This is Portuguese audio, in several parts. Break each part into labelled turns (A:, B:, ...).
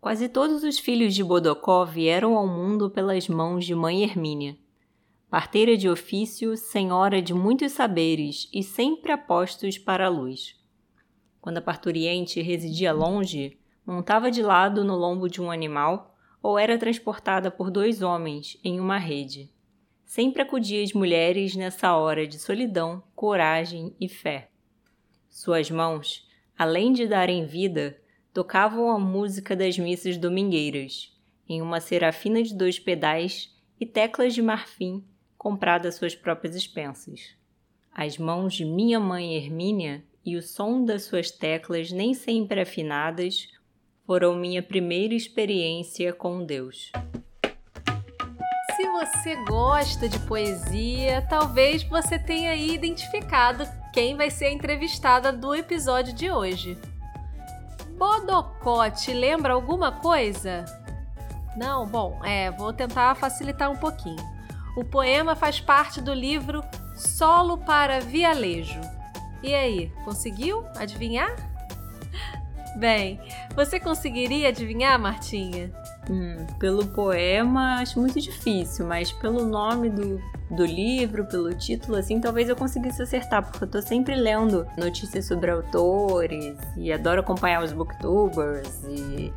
A: Quase todos os filhos de Bodocó vieram ao mundo pelas mãos de mãe Hermínia. Parteira de ofício, senhora de muitos saberes e sempre apostos para a luz. Quando a parturiente residia longe, montava de lado no lombo de um animal ou era transportada por dois homens em uma rede. Sempre acudia as mulheres nessa hora de solidão, coragem e fé. Suas mãos, além de darem vida, tocavam a música das missas domingueiras, em uma serafina de dois pedais e teclas de marfim comprada suas próprias expensas. As mãos de minha mãe Hermínia e o som das suas teclas nem sempre afinadas foram minha primeira experiência com Deus.
B: Se você gosta de poesia, talvez você tenha identificado quem vai ser a entrevistada do episódio de hoje. Bodocote lembra alguma coisa? Não? Bom, é, vou tentar facilitar um pouquinho. O poema faz parte do livro Solo para Vialejo. E aí, conseguiu adivinhar? Bem, você conseguiria adivinhar, Martinha?
A: Hum, pelo poema acho muito difícil, mas pelo nome do, do livro, pelo título, assim, talvez eu conseguisse acertar, porque eu tô sempre lendo notícias sobre autores e adoro acompanhar os booktubers e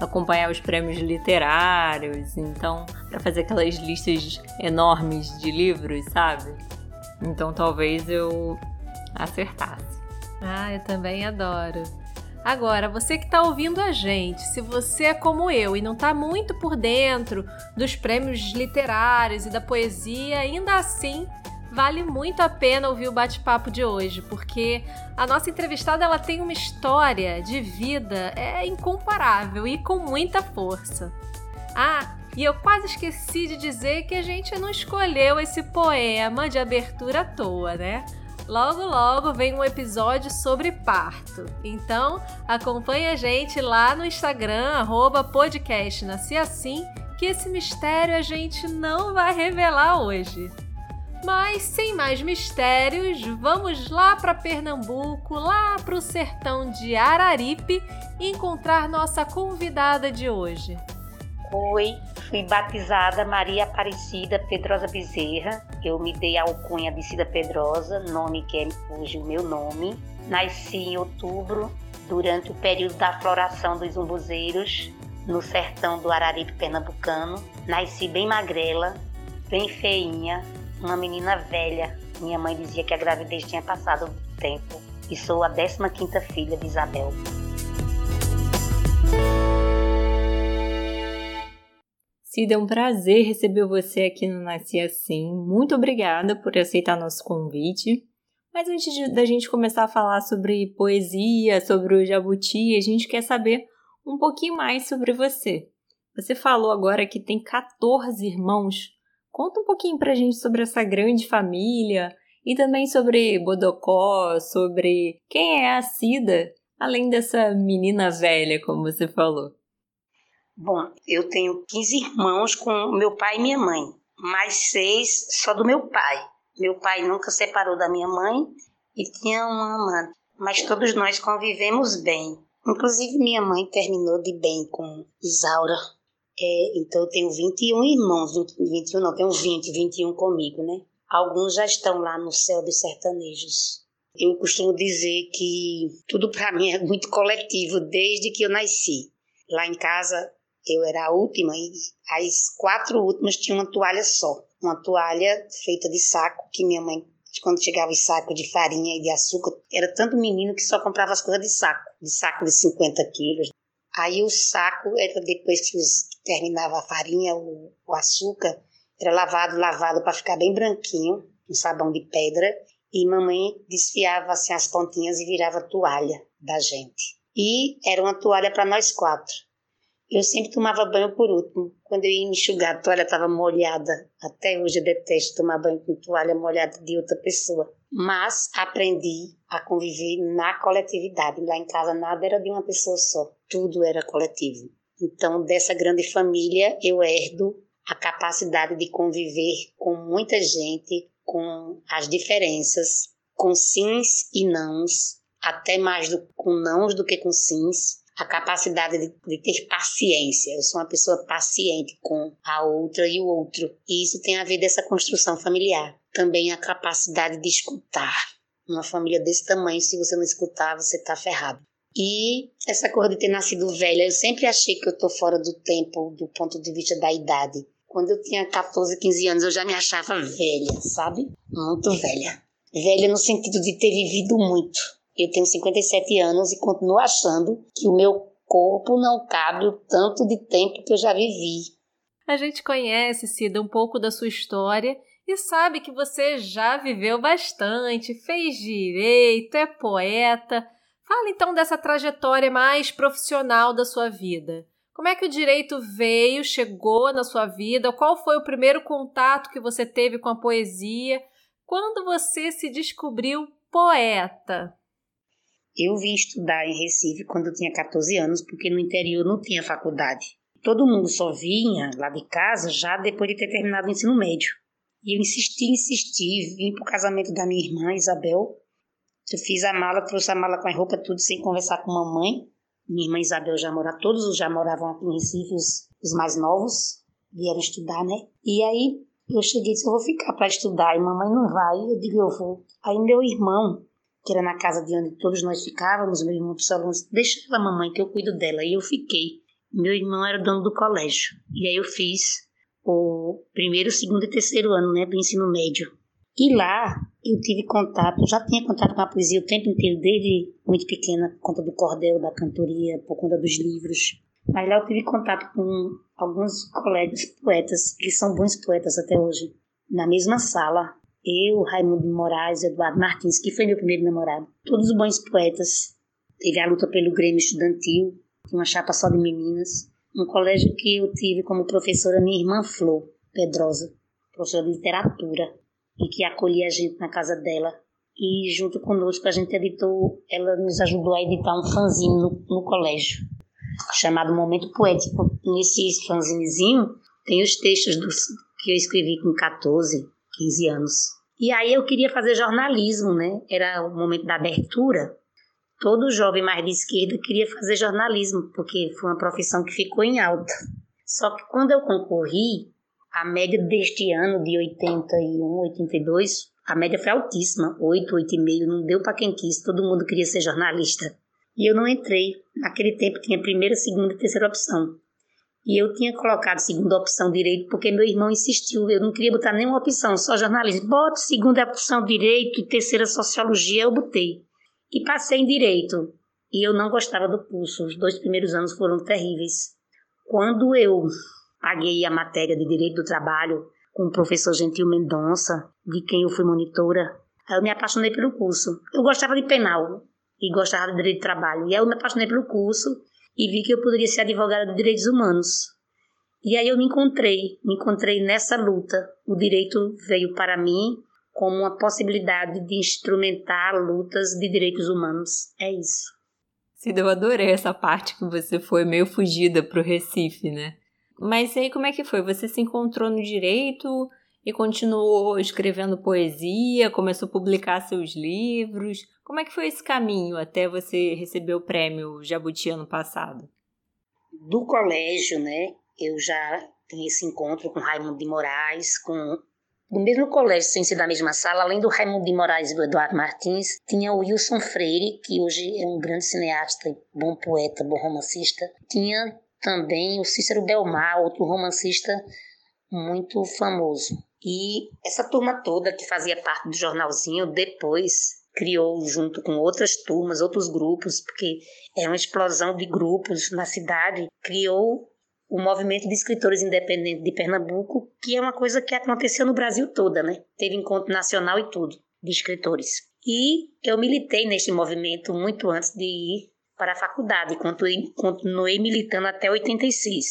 A: acompanhar os prêmios literários, então, para fazer aquelas listas enormes de livros, sabe? Então talvez eu acertasse.
B: Ah, eu também adoro. Agora, você que está ouvindo a gente, se você é como eu e não está muito por dentro dos prêmios literários e da poesia, ainda assim vale muito a pena ouvir o bate-papo de hoje, porque a nossa entrevistada ela tem uma história de vida é incomparável e com muita força. Ah, e eu quase esqueci de dizer que a gente não escolheu esse poema de abertura à toa, né? Logo, logo vem um episódio sobre parto. Então, acompanhe a gente lá no Instagram, arroba Assim, que esse mistério a gente não vai revelar hoje. Mas, sem mais mistérios, vamos lá para Pernambuco, lá para o sertão de Araripe, encontrar nossa convidada de hoje.
C: Oi, fui batizada Maria Aparecida Pedrosa Bezerra. Eu me dei a alcunha de Cida Pedrosa, nome que é hoje o meu nome. Nasci em outubro, durante o período da floração dos umbuzeiros, no sertão do Araripe pernambucano. Nasci bem magrela, bem feinha, uma menina velha. Minha mãe dizia que a gravidez tinha passado o tempo. E sou a 15ª filha de Isabel.
A: Cida, é um prazer receber você aqui no Nasci Assim. Muito obrigada por aceitar nosso convite. Mas antes de, da gente começar a falar sobre poesia, sobre o jabuti, a gente quer saber um pouquinho mais sobre você. Você falou agora que tem 14 irmãos. Conta um pouquinho pra gente sobre essa grande família e também sobre Bodocó, sobre quem é a Cida, além dessa menina velha, como você falou.
C: Bom, eu tenho 15 irmãos com meu pai e minha mãe, mais seis só do meu pai. Meu pai nunca separou da minha mãe e tinha uma amante, mas todos nós convivemos bem. Inclusive, minha mãe terminou de bem com Isaura. É, então, eu tenho 21 irmãos, 20, 21 não, tenho 20, 21 comigo, né? Alguns já estão lá no céu dos sertanejos. Eu costumo dizer que tudo para mim é muito coletivo desde que eu nasci. Lá em casa, eu era a última e as quatro últimas tinham uma toalha só. Uma toalha feita de saco que minha mãe, quando chegava em saco de farinha e de açúcar, era tanto menino que só comprava as coisas de saco, de saco de 50 quilos. Aí o saco era depois que terminava a farinha, o, o açúcar, era lavado, lavado para ficar bem branquinho, um sabão de pedra, e mamãe desfiava assim as pontinhas e virava toalha da gente. E era uma toalha para nós quatro. Eu sempre tomava banho por último. Quando eu ia enxugar, a toalha estava molhada. Até hoje eu detesto tomar banho com toalha molhada de outra pessoa. Mas aprendi a conviver na coletividade. Lá em casa nada era de uma pessoa só. Tudo era coletivo. Então, dessa grande família, eu herdo a capacidade de conviver com muita gente, com as diferenças, com sims e nãos, até mais do, com nãos do que com sims, a capacidade de, de, ter paciência. Eu sou uma pessoa paciente com a outra e o outro. E isso tem a ver dessa construção familiar. Também a capacidade de escutar. Uma família desse tamanho, se você não escutar, você tá ferrado. E essa coisa de ter nascido velha, eu sempre achei que eu tô fora do tempo do ponto de vista da idade. Quando eu tinha 14, 15 anos, eu já me achava velha, sabe? Muito velha. Velha no sentido de ter vivido muito eu tenho 57 anos e continuo achando que o meu corpo não cabe o tanto de tempo que eu já vivi.
B: A gente conhece, Cida, um pouco da sua história e sabe que você já viveu bastante, fez direito, é poeta. Fala então dessa trajetória mais profissional da sua vida. Como é que o direito veio, chegou na sua vida? Qual foi o primeiro contato que você teve com a poesia? Quando você se descobriu poeta?
C: Eu vim estudar em Recife quando eu tinha 14 anos, porque no interior não tinha faculdade. Todo mundo só vinha lá de casa já depois de ter terminado o ensino médio. E eu insisti, insisti, vim pro casamento da minha irmã, Isabel. Eu fiz a mala, trouxe a mala com a roupa tudo sem conversar com mamãe. Minha irmã Isabel já mora, todos já moravam aqui em Recife, os, os mais novos, vieram estudar, né? E aí eu cheguei e disse, eu vou ficar para estudar. E mamãe não vai, eu digo, eu vou. Aí meu irmão, que era na casa de onde todos nós ficávamos, meu irmão disse, deixa ela, mamãe, que eu cuido dela. E eu fiquei. Meu irmão era dono do colégio. E aí eu fiz o primeiro, segundo e terceiro ano né, do ensino médio. E lá eu tive contato, já tinha contato com a poesia o tempo inteiro, desde muito pequena, por conta do cordel, da cantoria, por conta dos livros. Mas lá eu tive contato com alguns colegas poetas, que são bons poetas até hoje. Na mesma sala, eu, Raimundo Moraes, Eduardo Martins, que foi meu primeiro namorado, todos os bons poetas. Teve a luta pelo Grêmio Estudantil, uma chapa só de meninas. Um colégio que eu tive como professora minha irmã Flor Pedrosa, professora de literatura, e que acolhia a gente na casa dela. E junto conosco a gente editou, ela nos ajudou a editar um fanzine no, no colégio, chamado Momento Poético. Nesse fanzinezinho tem os textos dos, que eu escrevi com 14, 15 anos. E aí eu queria fazer jornalismo, né? Era o momento da abertura. Todo jovem mais de esquerda queria fazer jornalismo, porque foi uma profissão que ficou em alta. Só que quando eu concorri, a média deste ano, de 81, 82, a média foi altíssima, 8, 8,5, não deu para quem quis, todo mundo queria ser jornalista. E eu não entrei. Naquele tempo tinha primeira, segunda e terceira opção. E eu tinha colocado segunda opção direito porque meu irmão insistiu. Eu não queria botar nenhuma opção, só jornalismo. Bote segunda opção direito e terceira sociologia, eu botei. E passei em direito. E eu não gostava do curso. Os dois primeiros anos foram terríveis. Quando eu paguei a matéria de direito do trabalho com o professor Gentil Mendonça, de quem eu fui monitora, aí eu me apaixonei pelo curso. Eu gostava de penal e gostava de direito do trabalho. E aí eu me apaixonei pelo curso e vi que eu poderia ser advogada de direitos humanos. E aí eu me encontrei, me encontrei nessa luta. O direito veio para mim como uma possibilidade de instrumentar lutas de direitos humanos. É isso.
A: Cida, eu adorei essa parte que você foi meio fugida para o Recife, né? Mas aí como é que foi? Você se encontrou no direito e continuou escrevendo poesia, começou a publicar seus livros? Como é que foi esse caminho até você receber o prêmio Jabuti ano passado?
C: Do colégio, né? Eu já tenho esse encontro com Raimundo de Moraes, com do mesmo colégio, sem ser da mesma sala, além do Raimundo de Moraes e do Eduardo Martins, tinha o Wilson Freire, que hoje é um grande cineasta, bom poeta, bom romancista. Tinha também o Cícero Belmar, outro romancista muito famoso. E essa turma toda que fazia parte do jornalzinho depois criou junto com outras turmas, outros grupos, porque é uma explosão de grupos na cidade, criou o movimento de escritores independentes de Pernambuco, que é uma coisa que aconteceu no Brasil toda, né? Teve encontro nacional e tudo de escritores. E eu militei neste movimento muito antes de ir para a faculdade, continuei militando até 86.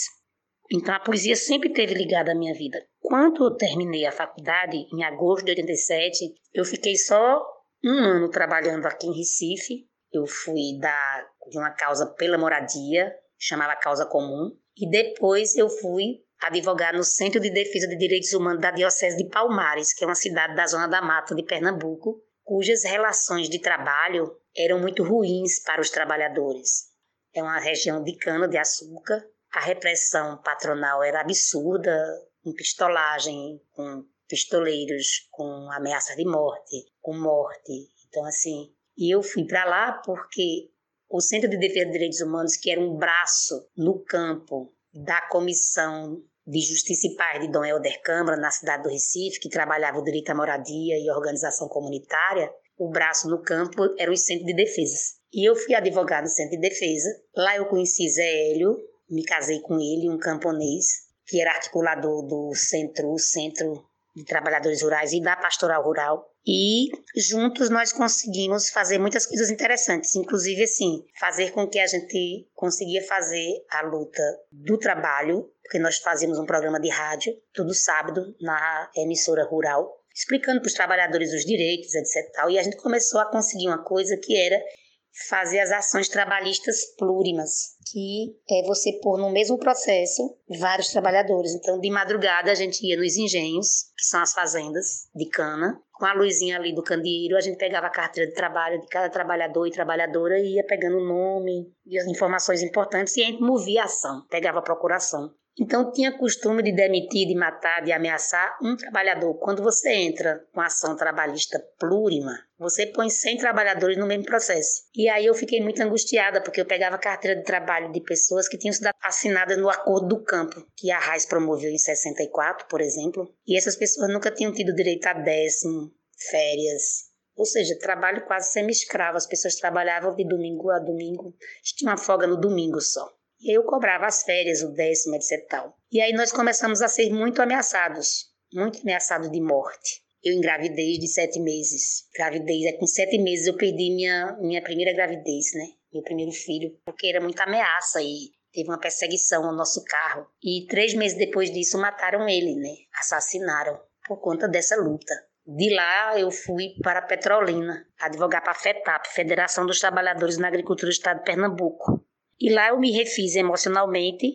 C: Então a poesia sempre esteve ligada à minha vida. Quando eu terminei a faculdade, em agosto de 87, eu fiquei só um ano trabalhando aqui em Recife. Eu fui da, de uma causa pela moradia, chamava Causa Comum, e depois eu fui advogar no Centro de Defesa de Direitos Humanos da Diocese de Palmares, que é uma cidade da Zona da Mata de Pernambuco, cujas relações de trabalho eram muito ruins para os trabalhadores. é uma região de cana-de-açúcar. A repressão patronal era absurda, com pistolagem, com pistoleiros, com ameaça de morte, com morte. Então, assim, e eu fui para lá porque o Centro de Defesa dos Direitos Humanos, que era um braço no campo da Comissão de Justiça e Paz de Dom Helder Câmara, na cidade do Recife, que trabalhava o direito à moradia e organização comunitária, o braço no campo era o Centro de Defesas. E eu fui advogada no Centro de Defesa. Lá eu conheci Zé Hélio, me casei com ele, um camponês, que era articulador do centro, Centro de Trabalhadores Rurais e da Pastoral Rural. E juntos nós conseguimos fazer muitas coisas interessantes, inclusive assim, fazer com que a gente conseguia fazer a luta do trabalho, porque nós fazíamos um programa de rádio todo sábado na emissora rural, explicando para os trabalhadores os direitos, etc. Tal, e a gente começou a conseguir uma coisa que era fazer as ações trabalhistas plurimas, que é você pôr no mesmo processo vários trabalhadores. Então, de madrugada, a gente ia nos engenhos, que são as fazendas de cana, com a luzinha ali do candeeiro, a gente pegava a carteira de trabalho de cada trabalhador e trabalhadora e ia pegando o nome e as informações importantes e a gente movia a ação, pegava a procuração. Então tinha costume de demitir, de matar, de ameaçar um trabalhador. Quando você entra com ação trabalhista plurima, você põe 100 trabalhadores no mesmo processo. E aí eu fiquei muito angustiada, porque eu pegava carteira de trabalho de pessoas que tinham sido assinadas no Acordo do Campo, que a RAIS promoveu em 64, por exemplo. E essas pessoas nunca tinham tido direito a décimo, férias, ou seja, trabalho quase semi-escravo. As pessoas trabalhavam de domingo a domingo, tinha uma folga no domingo só. Eu cobrava as férias, o décimo, etc. Tal. E aí nós começamos a ser muito ameaçados, muito ameaçados de morte. Eu engravidei de sete meses. Gravidez, é com sete meses eu perdi minha, minha primeira gravidez, né? Meu primeiro filho, porque era muita ameaça e teve uma perseguição ao nosso carro. E três meses depois disso mataram ele, né? Assassinaram por conta dessa luta. De lá eu fui para Petrolina, advogar para a FETAP, Federação dos Trabalhadores na Agricultura do Estado de Pernambuco. E lá eu me refiz emocionalmente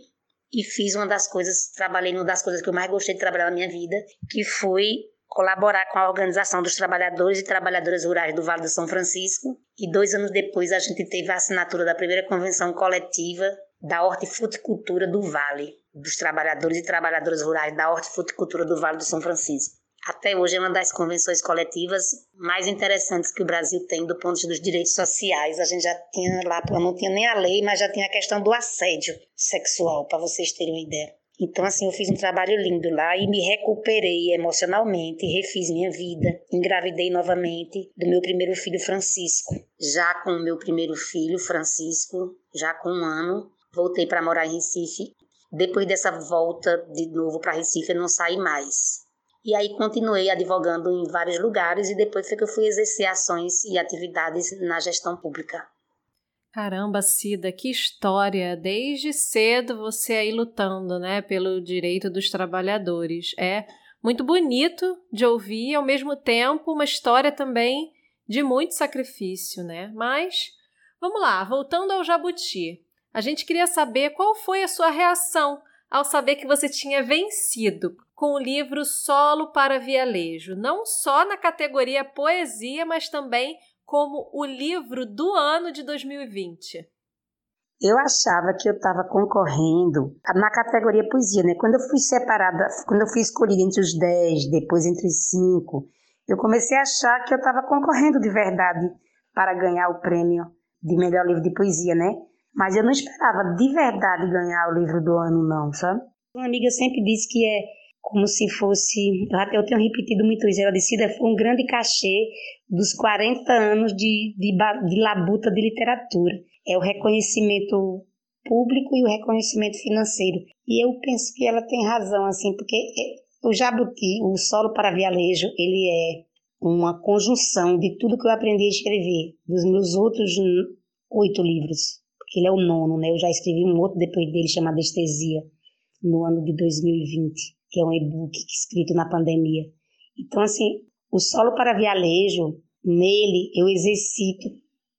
C: e fiz uma das coisas, trabalhei numa das coisas que eu mais gostei de trabalhar na minha vida, que foi colaborar com a Organização dos Trabalhadores e Trabalhadoras Rurais do Vale do São Francisco. E dois anos depois a gente teve a assinatura da primeira convenção coletiva da hortifruticultura do Vale, dos trabalhadores e trabalhadoras rurais da hortifruticultura do Vale do São Francisco até hoje é uma das convenções coletivas mais interessantes que o Brasil tem do ponto de vista dos direitos sociais. A gente já tinha lá, não tinha nem a lei, mas já tinha a questão do assédio sexual, para vocês terem uma ideia. Então, assim, eu fiz um trabalho lindo lá e me recuperei emocionalmente, refiz minha vida, engravidei novamente do meu primeiro filho Francisco. Já com o meu primeiro filho, Francisco, já com um ano, voltei para morar em Recife. Depois dessa volta de novo para Recife, eu não saí mais. E aí continuei advogando em vários lugares e depois foi que eu fui exercer ações e atividades na gestão pública.
B: Caramba, Cida, que história! Desde cedo você aí lutando, né, pelo direito dos trabalhadores. É muito bonito de ouvir, ao mesmo tempo uma história também de muito sacrifício, né? Mas vamos lá, voltando ao Jabuti. A gente queria saber qual foi a sua reação ao saber que você tinha vencido com o livro Solo para Vialejo, não só na categoria Poesia, mas também como o livro do ano de 2020.
C: Eu achava que eu estava concorrendo na categoria poesia, né? Quando eu fui separada, quando eu fui escolhida entre os 10, depois entre os 5, eu comecei a achar que eu estava concorrendo de verdade para ganhar o prêmio de melhor livro de poesia, né? Mas eu não esperava de verdade ganhar o livro do ano, não, sabe? Uma amiga sempre disse que é como se fosse. Até eu tenho repetido muito isso. Ela disse que foi um grande cachê dos 40 anos de, de, de labuta de literatura. É o reconhecimento público e o reconhecimento financeiro. E eu penso que ela tem razão, assim, porque é, o Jabuti, o Solo para Vialejo, ele é uma conjunção de tudo que eu aprendi a escrever, dos meus outros oito livros, porque ele é o nono, né? Eu já escrevi um outro depois dele, chamado Anestesia, no ano de 2020 que é um e-book escrito na pandemia. Então, assim, o solo para vialejo, nele eu exercito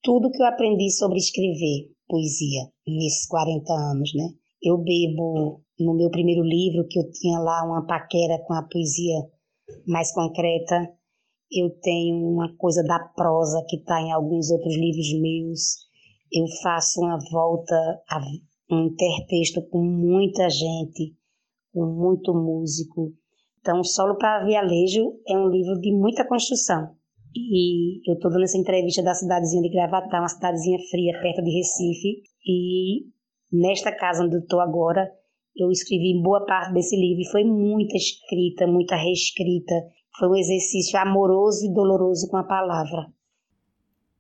C: tudo que eu aprendi sobre escrever poesia nesses 40 anos, né? Eu bebo no meu primeiro livro, que eu tinha lá uma paquera com a poesia mais concreta, eu tenho uma coisa da prosa que está em alguns outros livros meus. Eu faço uma volta, um intertexto com muita gente, com muito músico. Então, Solo para Vialejo é um livro de muita construção. E eu estou dando essa entrevista da cidadezinha de Gravatá, uma cidadezinha fria perto de Recife. E nesta casa onde eu estou agora, eu escrevi boa parte desse livro. E foi muita escrita, muita reescrita. Foi um exercício amoroso e doloroso com a palavra.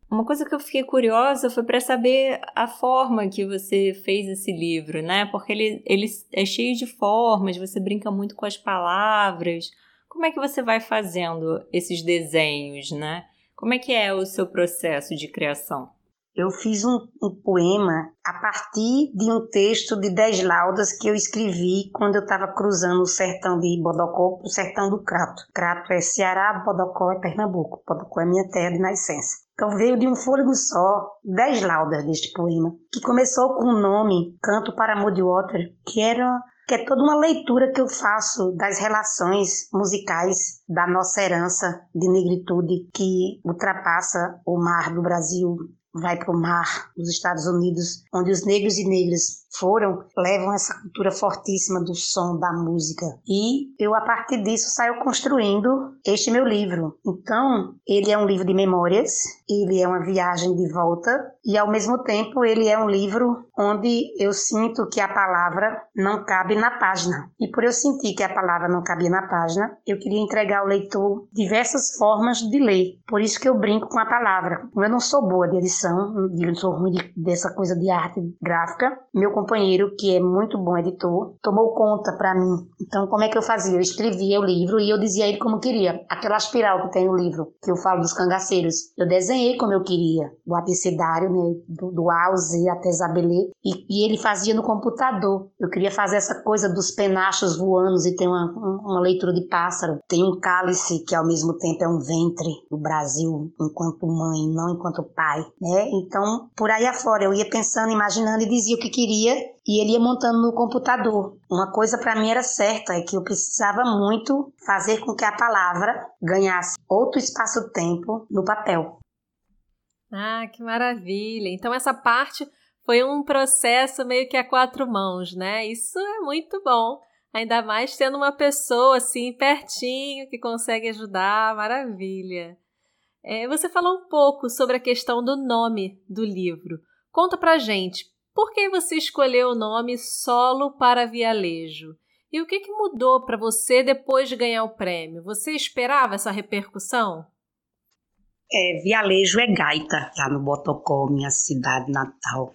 A: Uma coisa que eu fiquei curiosa foi para saber a forma que você fez esse livro, né? Porque ele, ele é cheio de formas, você brinca muito com as palavras. Como é que você vai fazendo esses desenhos, né? Como é que é o seu processo de criação?
C: Eu fiz um, um, poema a partir de um texto de dez laudas que eu escrevi quando eu estava cruzando o sertão de Bodocó para o sertão do Crato. Crato é Ceará, Bodocó é Pernambuco. Bodocó é minha terra de nascença. Então veio de um fôlego só dez laudas deste poema, que começou com o nome Canto para Mudwater, que era que é toda uma leitura que eu faço das relações musicais da nossa herança de negritude que ultrapassa o mar do Brasil, vai para o mar nos Estados Unidos, onde os negros e negras foram, levam essa cultura fortíssima do som, da música. E eu, a partir disso, saio construindo este meu livro. Então, ele é um livro de memórias, ele é uma viagem de volta, e ao mesmo tempo, ele é um livro onde eu sinto que a palavra não cabe na página. E por eu sentir que a palavra não cabia na página, eu queria entregar ao leitor diversas formas de ler. Por isso que eu brinco com a palavra. Eu não sou boa de edição, eu não sou ruim de, dessa coisa de arte gráfica. Meu companheiro, que é muito bom editor, tomou conta para mim. Então, como é que eu fazia? Eu escrevia o livro e eu dizia a ele como queria. Aquela espiral que tem no livro, que eu falo dos cangaceiros. Eu desenhei como eu queria, do abecedário, né, do, do A ao Z até Zabelê, e, e, ele fazia no computador. Eu queria fazer essa coisa dos penachos voando e tem uma, uma leitura de pássaro. Tem um cálice que ao mesmo tempo é um ventre do Brasil, enquanto mãe, não enquanto pai, né? Então, por aí afora, eu ia pensando, imaginando e dizia o que queria e ele ia montando no computador. Uma coisa para mim era certa, é que eu precisava muito fazer com que a palavra ganhasse outro espaço-tempo no papel.
B: Ah, que maravilha! Então essa parte foi um processo meio que a quatro mãos, né? Isso é muito bom. Ainda mais tendo uma pessoa assim pertinho que consegue ajudar, maravilha. É, você falou um pouco sobre a questão do nome do livro. Conta pra gente por que você escolheu o nome Solo para Vialejo? E o que, que mudou para você depois de ganhar o prêmio? Você esperava essa repercussão?
C: É, Vialejo é gaita, tá no Botocó, minha cidade natal.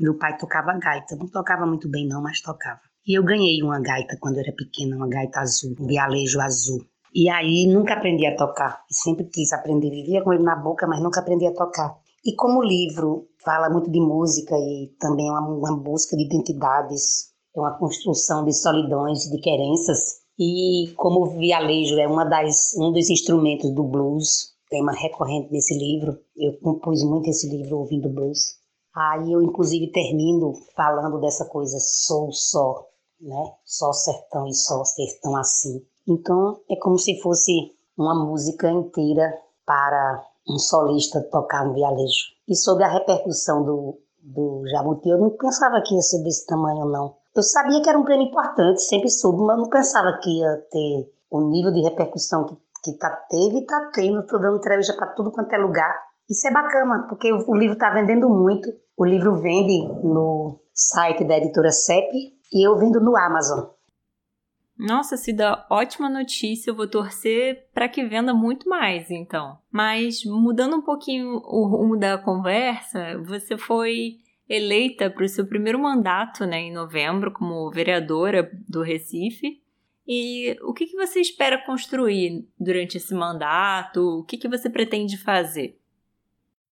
C: Meu pai tocava gaita, não tocava muito bem não, mas tocava. E eu ganhei uma gaita quando eu era pequena, uma gaita azul, um vialejo azul. E aí nunca aprendi a tocar, sempre quis aprender, vivia com ele na boca, mas nunca aprendi a tocar. E como o livro fala muito de música e também uma, uma busca de identidades, é uma construção de solidões de querências. E como o vialejo é uma das, um dos instrumentos do blues, tema recorrente nesse livro, eu compus muito esse livro ouvindo blues. Aí eu inclusive termino falando dessa coisa sou só, né? Só sertão e só sertão assim. Então é como se fosse uma música inteira para um solista tocar um vialejo. E sobre a repercussão do, do Jabuti, eu não pensava que ia ser desse tamanho, não. Eu sabia que era um prêmio importante, sempre soube, mas não pensava que ia ter o nível de repercussão que, que tá, teve e tá tendo. Estou dando entrevista para tudo quanto é lugar. Isso é bacana, porque o, o livro está vendendo muito. O livro vende no site da editora CEP e eu vendo no Amazon.
A: Nossa, se dá ótima notícia, eu vou torcer para que venda muito mais, então. Mas mudando um pouquinho o rumo da conversa, você foi eleita para o seu primeiro mandato, né, em novembro, como vereadora do Recife. E o que, que você espera construir durante esse mandato? O que, que você pretende fazer?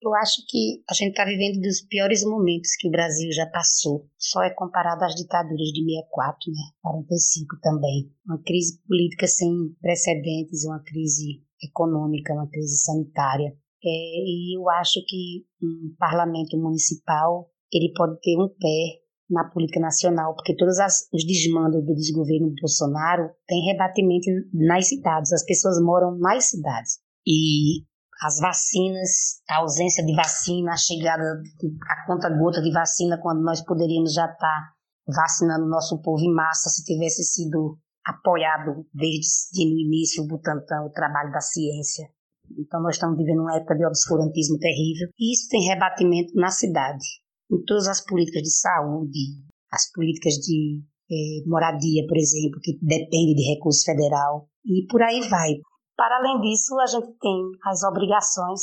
C: Eu acho que a gente está vivendo dos piores momentos que o Brasil já passou. Só é comparado às ditaduras de 64, né? 45 também. Uma crise política sem precedentes, uma crise econômica, uma crise sanitária. É, e eu acho que um parlamento municipal ele pode ter um pé na política nacional, porque todos as, os desmandos do desgoverno Bolsonaro têm rebatimento nas cidades. As pessoas moram nas cidades. E as vacinas, a ausência de vacina, a chegada, a conta-gota de vacina, quando nós poderíamos já estar vacinando nosso povo em massa se tivesse sido apoiado desde o início o Butantan, o trabalho da ciência. Então nós estamos vivendo uma época de obscurantismo terrível e isso tem rebatimento na cidade, em todas as políticas de saúde, as políticas de eh, moradia, por exemplo, que depende de recurso federal e por aí vai. Para além disso, a gente tem as obrigações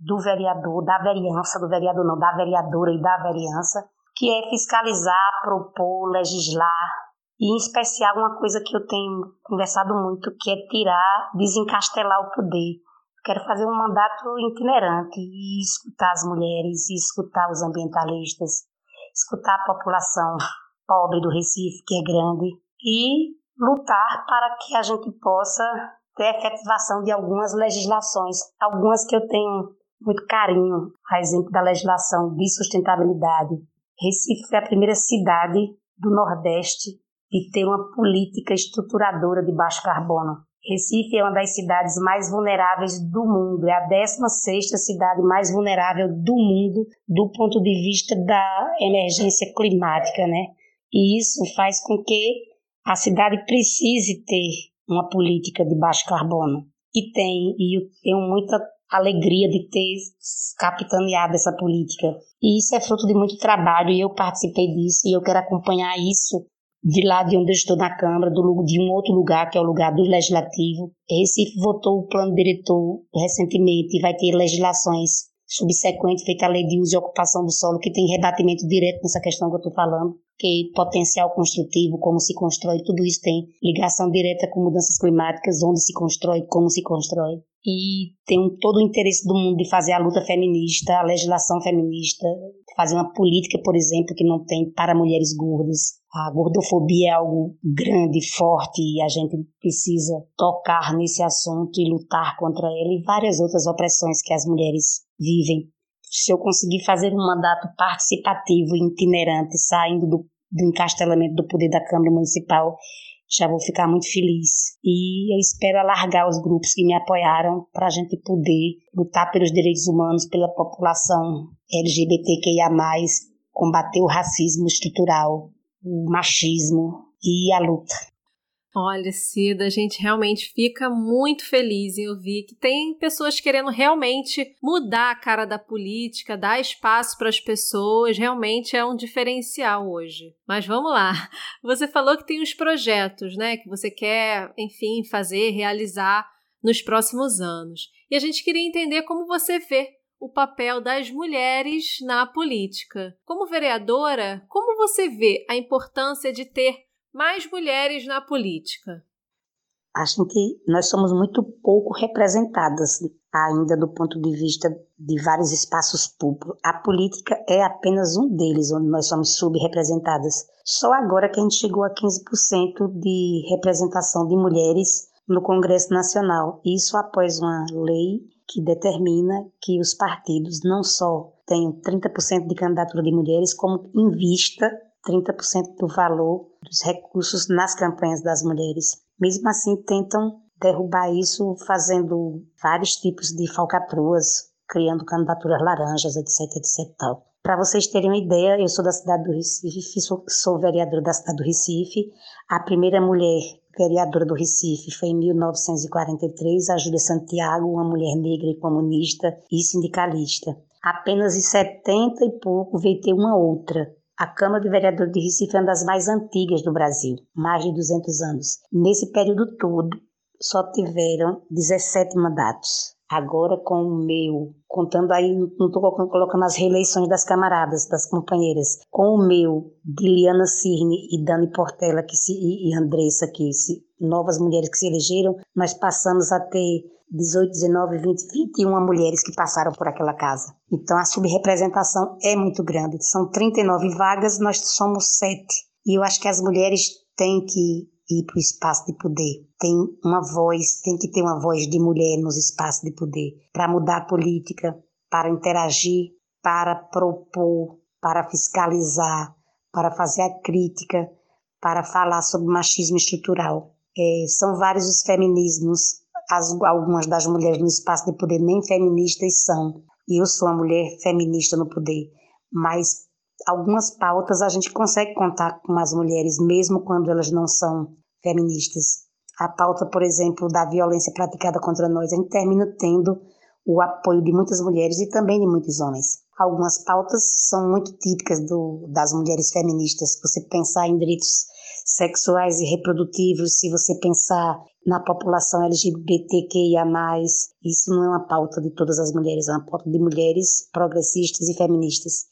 C: do vereador, da vereança, do vereador não, da vereadora e da vereança, que é fiscalizar, propor, legislar, e em especial uma coisa que eu tenho conversado muito, que é tirar, desencastelar o poder. Quero fazer um mandato itinerante e escutar as mulheres, e escutar os ambientalistas, escutar a população pobre do Recife, que é grande, e lutar para que a gente possa ter efetivação de algumas legislações, algumas que eu tenho muito carinho, a exemplo da legislação de sustentabilidade. Recife foi a primeira cidade do Nordeste de ter uma política estruturadora de baixo carbono. Recife é uma das cidades mais vulneráveis do mundo, é a 16ª cidade mais vulnerável do mundo do ponto de vista da emergência climática, né? E isso faz com que a cidade precise ter uma política de baixo carbono. E tem, e eu tenho muita alegria de ter capitaneado essa política. E isso é fruto de muito trabalho e eu participei disso e eu quero acompanhar isso de lá de onde eu estou na Câmara, do, de um outro lugar, que é o lugar do Legislativo. Recife votou o plano diretor recentemente e vai ter legislações subsequentes, feita a lei de uso e ocupação do solo, que tem rebatimento direto nessa questão que eu estou falando que potencial construtivo, como se constrói, tudo isso tem ligação direta com mudanças climáticas, onde se constrói, como se constrói. E tem todo o interesse do mundo de fazer a luta feminista, a legislação feminista, fazer uma política, por exemplo, que não tem para mulheres gordas. A gordofobia é algo grande, forte, e a gente precisa tocar nesse assunto e lutar contra ele e várias outras opressões que as mulheres vivem se eu conseguir fazer um mandato participativo itinerante, saindo do, do encastelamento do poder da Câmara Municipal, já vou ficar muito feliz. E eu espero alargar os grupos que me apoiaram para a gente poder lutar pelos direitos humanos, pela população LGBTQIA, combater o racismo estrutural, o machismo e a luta.
B: Olha, Cida, a gente realmente fica muito feliz em ouvir que tem pessoas querendo realmente mudar a cara da política, dar espaço para as pessoas, realmente é um diferencial hoje. Mas vamos lá. Você falou que tem uns projetos, né, que você quer, enfim, fazer, realizar nos próximos anos. E a gente queria entender como você vê o papel das mulheres na política. Como vereadora, como você vê a importância de ter mais mulheres na política?
C: Acho que nós somos muito pouco representadas ainda do ponto de vista de vários espaços públicos. A política é apenas um deles, onde nós somos subrepresentadas. Só agora que a gente chegou a 15% de representação de mulheres no Congresso Nacional. Isso após uma lei que determina que os partidos não só tenham 30% de candidatura de mulheres, como invista 30% do valor dos recursos nas campanhas das mulheres. Mesmo assim, tentam derrubar isso fazendo vários tipos de falcatruas, criando candidaturas laranjas, etc, etc. Para vocês terem uma ideia, eu sou da cidade do Recife, sou, sou vereadora da cidade do Recife. A primeira mulher vereadora do Recife foi em 1943, a Júlia Santiago, uma mulher negra e comunista e sindicalista. Apenas em 70 e pouco veio ter uma outra, a Câmara de Vereadores de Recife é uma das mais antigas do Brasil, mais de 200 anos. Nesse período todo, só tiveram 17 mandatos. Agora, com o meu, contando aí, não estou colocando as reeleições das camaradas, das companheiras, com o meu, de Liana Cirne e Dani Portela que se, e Andressa, que se, novas mulheres que se elegeram, nós passamos a ter 18, 19, 20, 21 mulheres que passaram por aquela casa. Então a subrepresentação é muito grande. São 39 vagas, nós somos sete. E eu acho que as mulheres têm que ir para o espaço de poder. Tem uma voz, tem que ter uma voz de mulher nos espaços de poder para mudar a política, para interagir, para propor, para fiscalizar, para fazer a crítica, para falar sobre machismo estrutural. É, são vários os feminismos as, algumas das mulheres no espaço de poder nem feministas são. E eu sou uma mulher feminista no poder. Mas algumas pautas a gente consegue contar com as mulheres, mesmo quando elas não são feministas. A pauta, por exemplo, da violência praticada contra nós, a gente termina tendo o apoio de muitas mulheres e também de muitos homens. Algumas pautas são muito típicas do, das mulheres feministas. Você pensar em direitos sexuais e reprodutivos, se você pensar na população LGBTQIA+, isso não é uma pauta de todas as mulheres, é uma pauta de mulheres progressistas e feministas,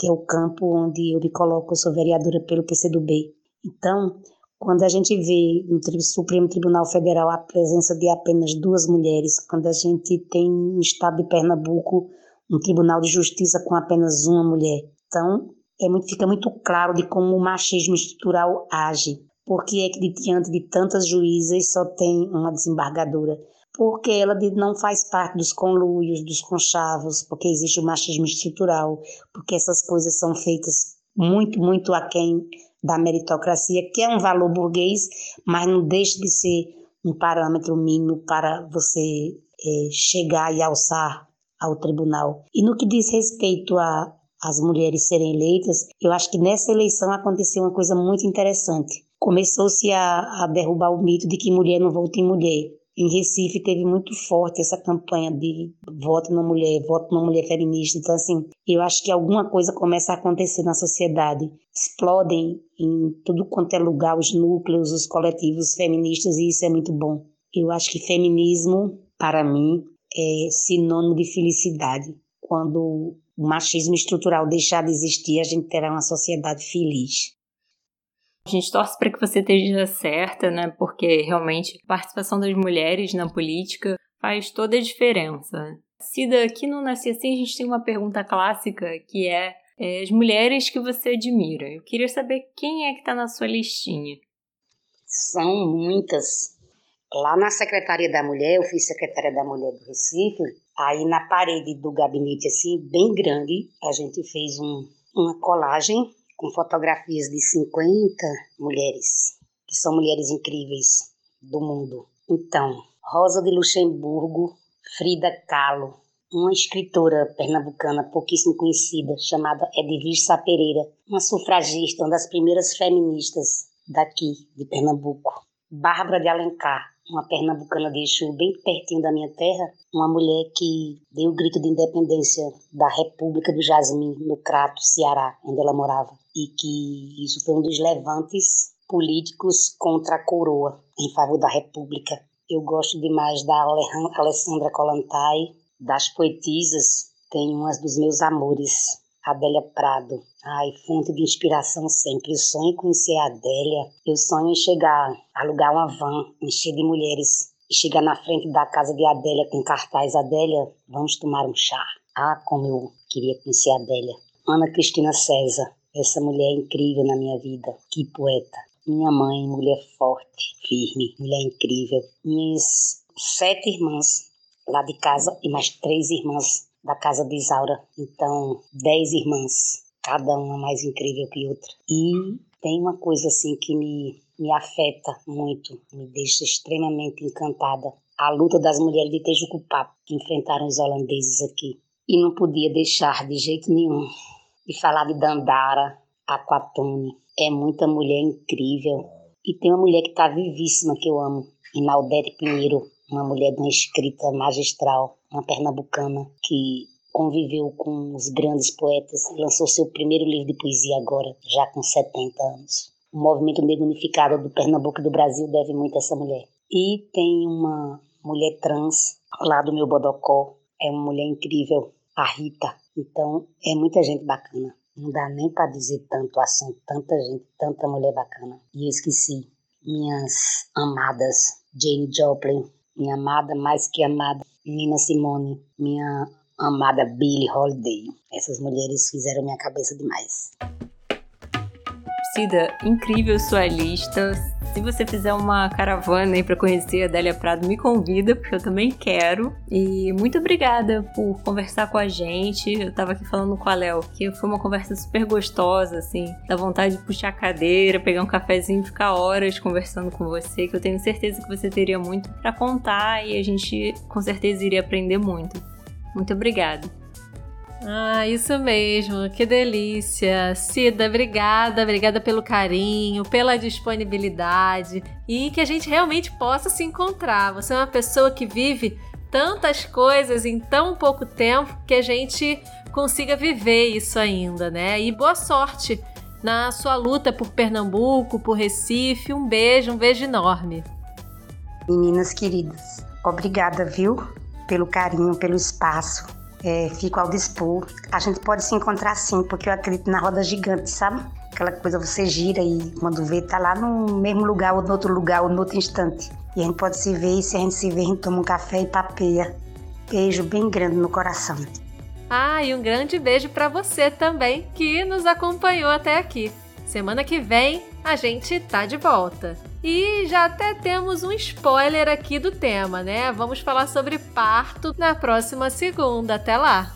C: que é o campo onde eu me coloco, eu sou vereadora pelo PCdoB. Então, quando a gente vê no Supremo Tribunal Federal a presença de apenas duas mulheres, quando a gente tem no estado de Pernambuco um Tribunal de Justiça com apenas uma mulher, então é muito, fica muito claro de como o machismo estrutural age. Por que é que diante de tantas juízas só tem uma desembargadora? Porque ela não faz parte dos conluios, dos conchavos, porque existe o machismo estrutural, porque essas coisas são feitas muito, muito aquém da meritocracia, que é um valor burguês, mas não deixa de ser um parâmetro mínimo para você é, chegar e alçar ao tribunal. E no que diz respeito a as mulheres serem eleitas, eu acho que nessa eleição aconteceu uma coisa muito interessante. Começou-se a, a derrubar o mito de que mulher não vota em mulher. Em Recife teve muito forte essa campanha de voto na mulher, voto na mulher feminista. Então, assim, eu acho que alguma coisa começa a acontecer na sociedade. Explodem em tudo quanto é lugar os núcleos, os coletivos feministas, e isso é muito bom. Eu acho que feminismo, para mim, é sinônimo de felicidade. Quando o machismo estrutural deixar de existir, a gente terá uma sociedade feliz.
A: A gente torce para que você esteja certa, né? Porque realmente a participação das mulheres na política faz toda a diferença. Cida, aqui no Nasci Assim a gente tem uma pergunta clássica que é, é as mulheres que você admira. Eu queria saber quem é que está na sua listinha.
C: São muitas. Lá na Secretaria da Mulher, eu fui secretária da Mulher do Recife, aí na parede do gabinete, assim, bem grande, a gente fez um, uma colagem com fotografias de 50 mulheres, que são mulheres incríveis do mundo. Então, Rosa de Luxemburgo, Frida Kahlo, uma escritora pernambucana pouquíssimo conhecida, chamada Edvissa Pereira, uma sufragista, uma das primeiras feministas daqui de Pernambuco. Bárbara de Alencar, uma pernambucana de Exu, bem pertinho da minha terra, uma mulher que deu o grito de independência da República do Jasmim, no Crato, Ceará, onde ela morava. E que isso foi um dos levantes políticos contra a coroa, em favor da República. Eu gosto demais da Alessandra Kollontai, das poetisas, tem umas dos meus amores, Adélia Prado. Ai, fonte de inspiração sempre. Eu sonho em conhecer a Adélia. Eu sonho em chegar, alugar uma van, encher de mulheres e chegar na frente da casa de Adélia com cartaz Adélia, vamos tomar um chá. Ah, como eu queria conhecer a Adélia. Ana Cristina César, essa mulher incrível na minha vida. Que poeta. Minha mãe, mulher forte, firme, mulher incrível. Minhas sete irmãs lá de casa e mais três irmãs da casa de Isaura. Então, dez irmãs, cada uma mais incrível que outra. E tem uma coisa assim que me, me afeta muito, me deixa extremamente encantada. A luta das mulheres de Tejucupá que enfrentaram os holandeses aqui. E não podia deixar de jeito nenhum de falar de Dandara, Aquatone. É muita mulher incrível. E tem uma mulher que está vivíssima que eu amo, Inaldete Pinheiro, uma mulher de uma escrita magistral, uma pernambucana que conviveu com os grandes poetas, lançou seu primeiro livro de poesia agora, já com 70 anos. O movimento negro unificado do Pernambuco e do Brasil deve muito a essa mulher. E tem uma mulher trans lá do meu Bodocó, é uma mulher incrível, a Rita. Então, é muita gente bacana. Não dá nem para dizer tanto assim, tanta gente, tanta mulher bacana. E eu esqueci minhas amadas Jane Joplin, minha amada mais que amada Nina Simone, minha amada Billie Holiday. Essas mulheres fizeram minha cabeça demais.
A: Cida, incrível sua lista, Se você fizer uma caravana aí para conhecer a Adélia Prado, me convida, porque eu também quero. E muito obrigada por conversar com a gente. Eu tava aqui falando com a Léo, que foi uma conversa super gostosa, assim. Dá vontade de puxar a cadeira, pegar um cafezinho ficar horas conversando com você, que eu tenho certeza que você teria muito para contar e a gente com certeza iria aprender muito. Muito obrigada.
B: Ah, isso mesmo, que delícia. Cida, obrigada, obrigada pelo carinho, pela disponibilidade e que a gente realmente possa se encontrar. Você é uma pessoa que vive tantas coisas em tão pouco tempo que a gente consiga viver isso ainda, né? E boa sorte na sua luta por Pernambuco, por Recife. Um beijo, um beijo enorme.
C: Meninas queridas, obrigada, viu? Pelo carinho, pelo espaço é, fico ao dispor. A gente pode se encontrar sim, porque eu acredito na roda gigante, sabe? Aquela coisa você gira e quando vê tá lá no mesmo lugar ou no outro lugar ou no outro instante. E a gente pode se ver e se a gente se ver, a gente toma um café e papeia. Beijo bem grande no coração.
B: Ah, e um grande beijo para você também que nos acompanhou até aqui. Semana que vem a gente tá de volta. E já até temos um spoiler aqui do tema, né? Vamos falar sobre parto na próxima segunda. Até lá!